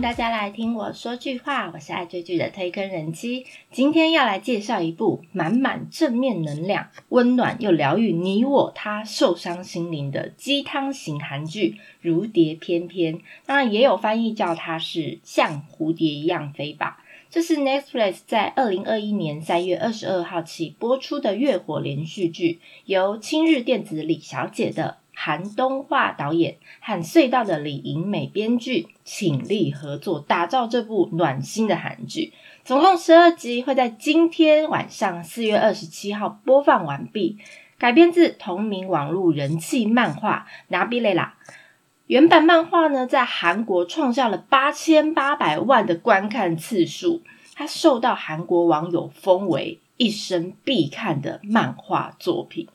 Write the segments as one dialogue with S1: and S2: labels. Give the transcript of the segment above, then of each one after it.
S1: 大家来听我说句话，我是爱追剧的推坑人妻。今天要来介绍一部满满正面能量、温暖又疗愈你我他受伤心灵的鸡汤型韩剧《如蝶翩翩》，那也有翻译叫它是像蝴蝶一样飞吧。这是 Netflix 在二零二一年三月二十二号起播出的月火连续剧，由青日电子李小姐的。韩东化导演和隧道的李银美编剧倾力合作，打造这部暖心的韩剧。总共十二集，会在今天晚上四月二十七号播放完毕。改编自同名网络人气漫画《拿比雷拉》。原版漫画呢，在韩国创下了八千八百万的观看次数，它受到韩国网友封为一生必看的漫画作品。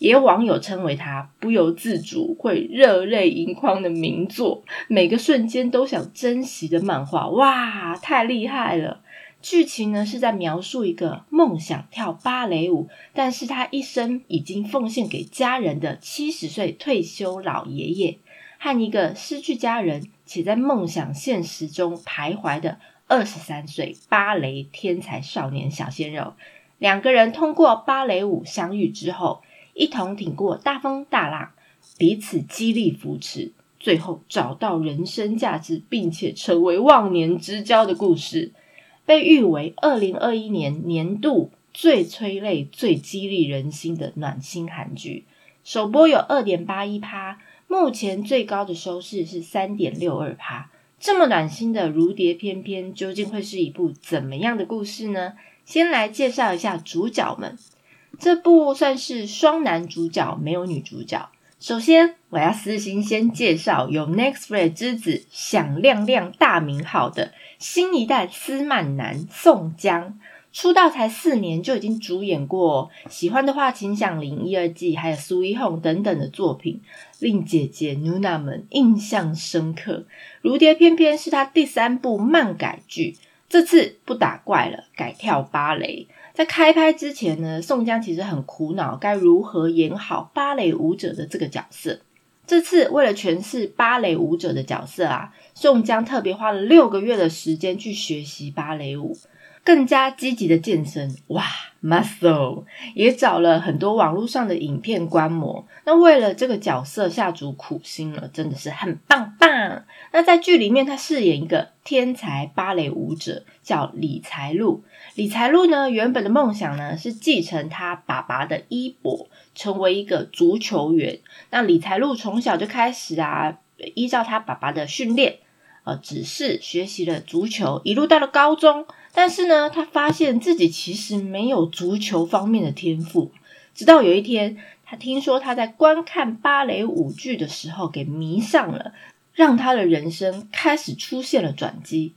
S1: 也有网友称为他不由自主会热泪盈眶的名作，每个瞬间都想珍惜的漫画，哇，太厉害了！剧情呢是在描述一个梦想跳芭蕾舞，但是他一生已经奉献给家人的七十岁退休老爷爷，和一个失去家人且在梦想现实中徘徊的二十三岁芭蕾天才少年小鲜肉，两个人通过芭蕾舞相遇之后。一同挺过大风大浪，彼此激励扶持，最后找到人生价值，并且成为忘年之交的故事，被誉为二零二一年年度最催泪、最激励人心的暖心韩剧。首播有二点八一趴，目前最高的收视是三点六二趴。这么暖心的《如蝶翩翩》，究竟会是一部怎么样的故事呢？先来介绍一下主角们。这部算是双男主角，没有女主角。首先，我要私心先介绍有 Nextflix 之子响亮亮大名号的新一代斯曼男宋江，出道才四年就已经主演过《喜欢的话请响铃》一二季，还有《苏一红》等等的作品，令姐姐 Nuna 们印象深刻。《如蝶翩翩》是他第三部漫改剧，这次不打怪了，改跳芭蕾。在开拍之前呢，宋江其实很苦恼，该如何演好芭蕾舞者的这个角色。这次为了诠释芭蕾舞者的角色啊，宋江特别花了六个月的时间去学习芭蕾舞。更加积极的健身，哇，muscle 也找了很多网络上的影片观摩。那为了这个角色下足苦心了，真的是很棒棒。那在剧里面，他饰演一个天才芭蕾舞者，叫李才露。李才露呢，原本的梦想呢是继承他爸爸的衣钵，成为一个足球员。那李才露从小就开始啊，依照他爸爸的训练。呃，只是学习了足球，一路到了高中，但是呢，他发现自己其实没有足球方面的天赋。直到有一天，他听说他在观看芭蕾舞剧的时候给迷上了，让他的人生开始出现了转机。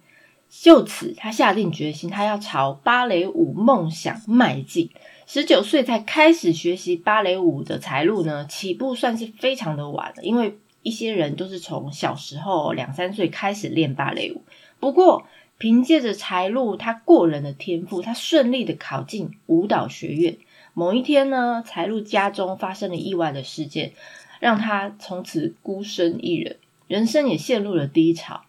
S1: 就此，他下定决心，他要朝芭蕾舞梦想迈进。十九岁才开始学习芭蕾舞的才路呢，起步算是非常的晚了，因为。一些人都是从小时候两三岁开始练芭蕾舞，不过凭借着才露他过人的天赋，他顺利的考进舞蹈学院。某一天呢，才露家中发生了意外的事件，让他从此孤身一人，人生也陷入了低潮。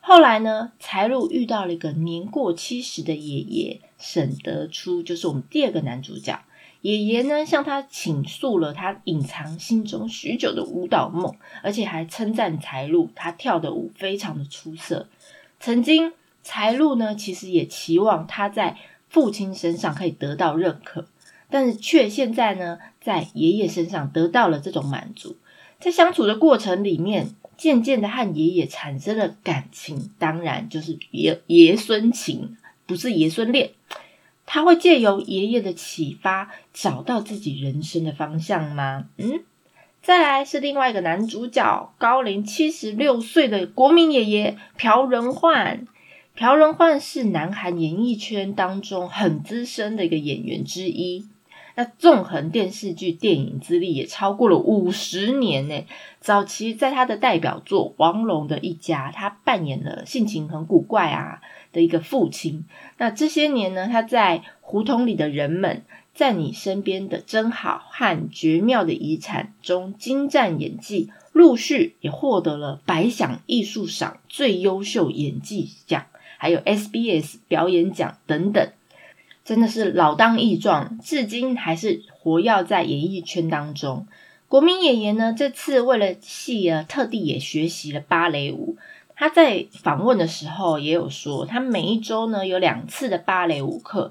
S1: 后来呢，才露遇到了一个年过七十的爷爷沈德初，就是我们第二个男主角。爷爷呢，向他倾诉了他隐藏心中许久的舞蹈梦，而且还称赞才露他跳的舞非常的出色。曾经财路呢，其实也期望他在父亲身上可以得到认可，但是却现在呢，在爷爷身上得到了这种满足。在相处的过程里面，渐渐的和爷爷产生了感情，当然就是爷爷孙情，不是爷孙恋。他会借由爷爷的启发，找到自己人生的方向吗？嗯，再来是另外一个男主角，高龄七十六岁的国民爷爷朴仁焕。朴仁焕是南韩演艺圈当中很资深的一个演员之一。那纵横电视剧、电影资历也超过了五十年呢。早期在他的代表作《王龙的一家》，他扮演了性情很古怪啊的一个父亲。那这些年呢，他在胡同里的人们，在你身边的真好和绝妙的遗产中精湛演技，陆续也获得了百想艺术赏最优秀演技奖，还有 SBS 表演奖等等，真的是老当益壮，至今还是活跃在演艺圈当中。国民演员呢，这次为了戏啊，特地也学习了芭蕾舞。他在访问的时候也有说，他每一周呢有两次的芭蕾舞课。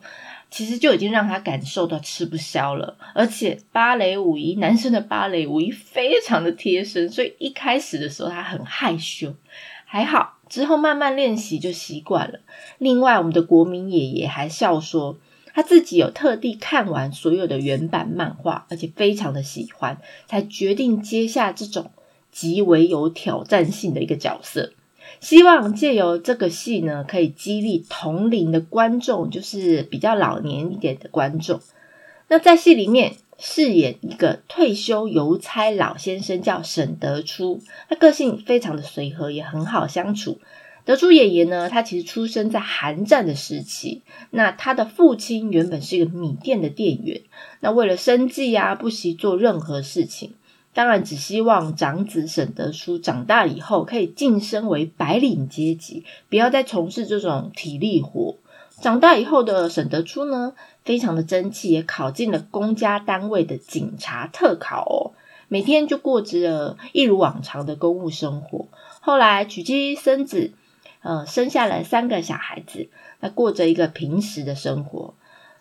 S1: 其实就已经让他感受到吃不消了，而且芭蕾舞衣男生的芭蕾舞衣非常的贴身，所以一开始的时候他很害羞，还好之后慢慢练习就习惯了。另外，我们的国民爷爷还笑说，他自己有特地看完所有的原版漫画，而且非常的喜欢，才决定接下这种极为有挑战性的一个角色。希望借由这个戏呢，可以激励同龄的观众，就是比较老年一点的观众。那在戏里面饰演一个退休邮差老先生，叫沈德初，他个性非常的随和，也很好相处。德初爷爷呢，他其实出生在韩战的时期，那他的父亲原本是一个米店的店员，那为了生计啊，不惜做任何事情。当然，只希望长子沈德初长大以后可以晋升为白领阶级，不要再从事这种体力活。长大以后的沈德初呢，非常的争气，也考进了公家单位的警察特考哦。每天就过着一如往常的公务生活。后来娶妻生子，呃，生下了三个小孩子，那过着一个平时的生活。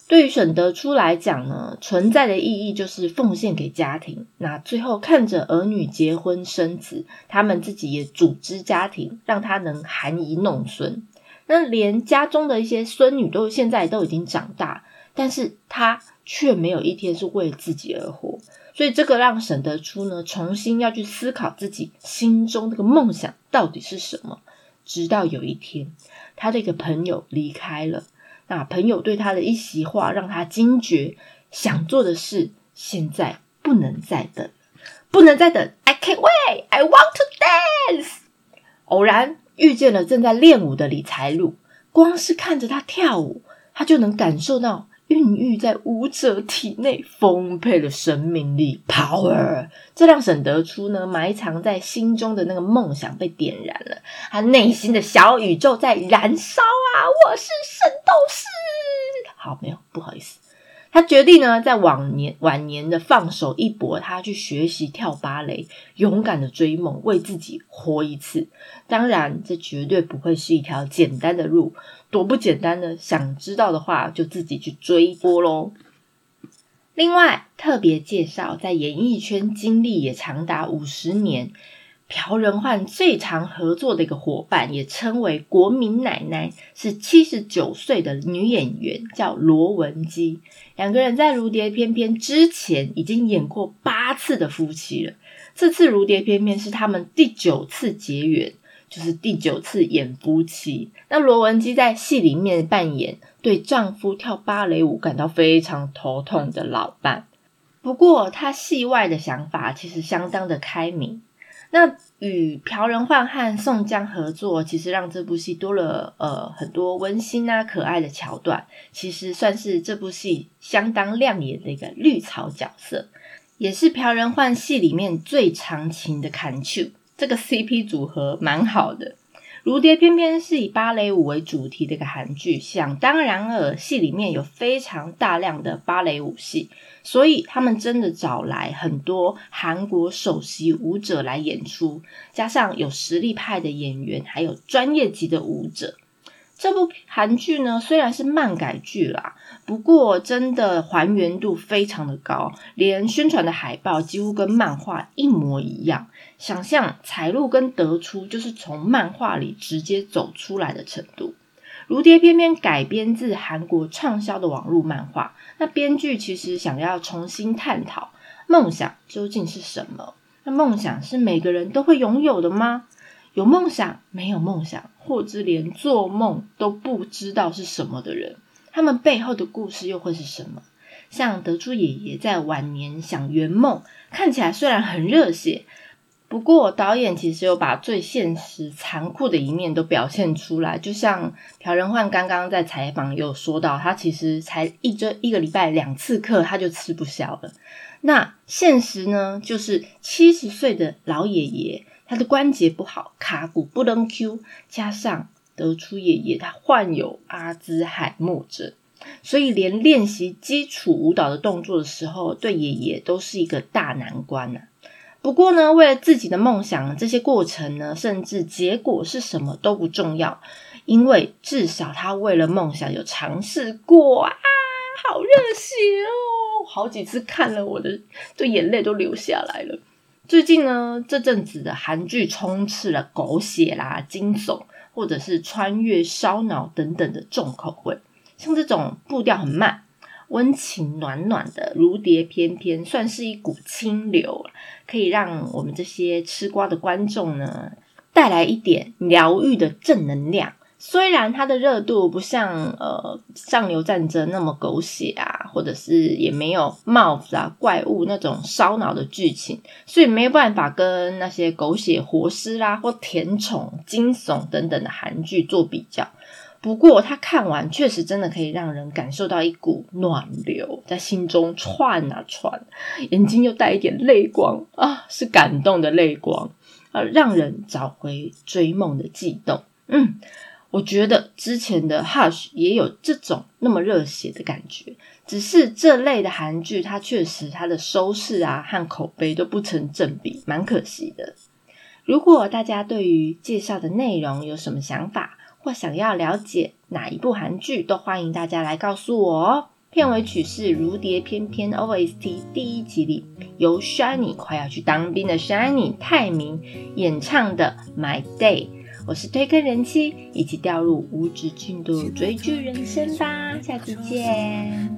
S1: 对于沈德初来讲呢，存在的意义就是奉献给家庭。那最后看着儿女结婚生子，他们自己也组织家庭，让他能含饴弄孙。那连家中的一些孙女都现在都已经长大，但是他却没有一天是为自己而活。所以这个让沈德初呢，重新要去思考自己心中这个梦想到底是什么。直到有一天，他的一个朋友离开了。那朋友对他的一席话，让他惊觉想做的事现在不能再等，不能再等。I can't wait, I want to dance。偶然遇见了正在练舞的李才禄，光是看着他跳舞，他就能感受到。孕育在舞者体内丰沛的生命力 （power），这让沈德初呢埋藏在心中的那个梦想被点燃了，他内心的小宇宙在燃烧啊！我是圣斗士。好，没有，不好意思。他决定呢，在晚年晚年的放手一搏，他去学习跳芭蕾，勇敢的追梦，为自己活一次。当然，这绝对不会是一条简单的路，多不简单呢？想知道的话，就自己去追一波喽。另外，特别介绍，在演艺圈经历也长达五十年。朴仁焕最常合作的一个伙伴，也称为国民奶奶，是七十九岁的女演员，叫罗文姬。两个人在《如蝶翩翩》之前已经演过八次的夫妻了。这次《如蝶翩翩》是他们第九次结缘，就是第九次演夫妻。那罗文姬在戏里面扮演对丈夫跳芭蕾舞感到非常头痛的老伴，不过她戏外的想法其实相当的开明。那与朴仁焕和宋江合作，其实让这部戏多了呃很多温馨啊可爱的桥段，其实算是这部戏相当亮眼的一个绿草角色，也是朴仁焕戏里面最长情的砍球，这个 CP 组合蛮好的。如蝶翩翩是以芭蕾舞为主题的一个韩剧，想当然尔，戏里面有非常大量的芭蕾舞戏，所以他们真的找来很多韩国首席舞者来演出，加上有实力派的演员，还有专业级的舞者。这部韩剧呢，虽然是漫改剧啦，不过真的还原度非常的高，连宣传的海报几乎跟漫画一模一样。想象彩路跟德出就是从漫画里直接走出来的程度。如蝶翩翩改编自韩国畅销的网络漫画，那编剧其实想要重新探讨梦想究竟是什么？那梦想是每个人都会拥有的吗？有梦想没有梦想，或者连做梦都不知道是什么的人，他们背后的故事又会是什么？像德珠爷爷在晚年想圆梦，看起来虽然很热血，不过导演其实有把最现实、残酷的一面都表现出来，就像朴仁焕刚刚在采访有说到，他其实才一周一个礼拜两次课，他就吃不消了。那现实呢，就是七十岁的老爷爷，他的关节不好，卡骨不能 Q，加上得出爷爷他患有阿兹海默症，所以连练习基础舞蹈的动作的时候，对爷爷都是一个大难关呐。不过呢，为了自己的梦想，这些过程呢，甚至结果是什么都不重要，因为至少他为了梦想有尝试过啊，好热血哦！好几次看了，我的这眼泪都流下来了。最近呢，这阵子的韩剧充斥了狗血啦、惊悚，或者是穿越、烧脑等等的重口味，像这种步调很慢。温情暖暖的如蝶翩翩，算是一股清流，可以让我们这些吃瓜的观众呢带来一点疗愈的正能量。虽然它的热度不像呃上流战争那么狗血啊，或者是也没有帽子啊怪物那种烧脑的剧情，所以没有办法跟那些狗血活尸啦或甜宠惊悚等等的韩剧做比较。不过，他看完确实真的可以让人感受到一股暖流在心中窜啊窜，眼睛又带一点泪光啊，是感动的泪光啊，让人找回追梦的悸动。嗯，我觉得之前的 Hush 也有这种那么热血的感觉，只是这类的韩剧，它确实它的收视啊和口碑都不成正比，蛮可惜的。如果大家对于介绍的内容有什么想法，或想要了解哪一部韩剧，都欢迎大家来告诉我哦。片尾曲是《如蝶翩翩》OST 第一集里由 Shiny 快要去当兵的 Shiny 泰明演唱的《My Day》。我是推坑人妻，一起掉入无止境的追剧人生吧。下次见。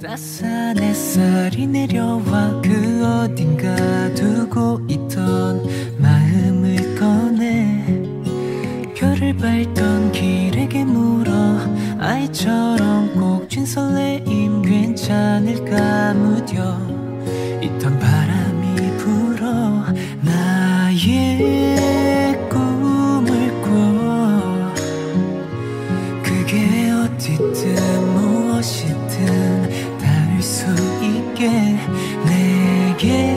S1: again.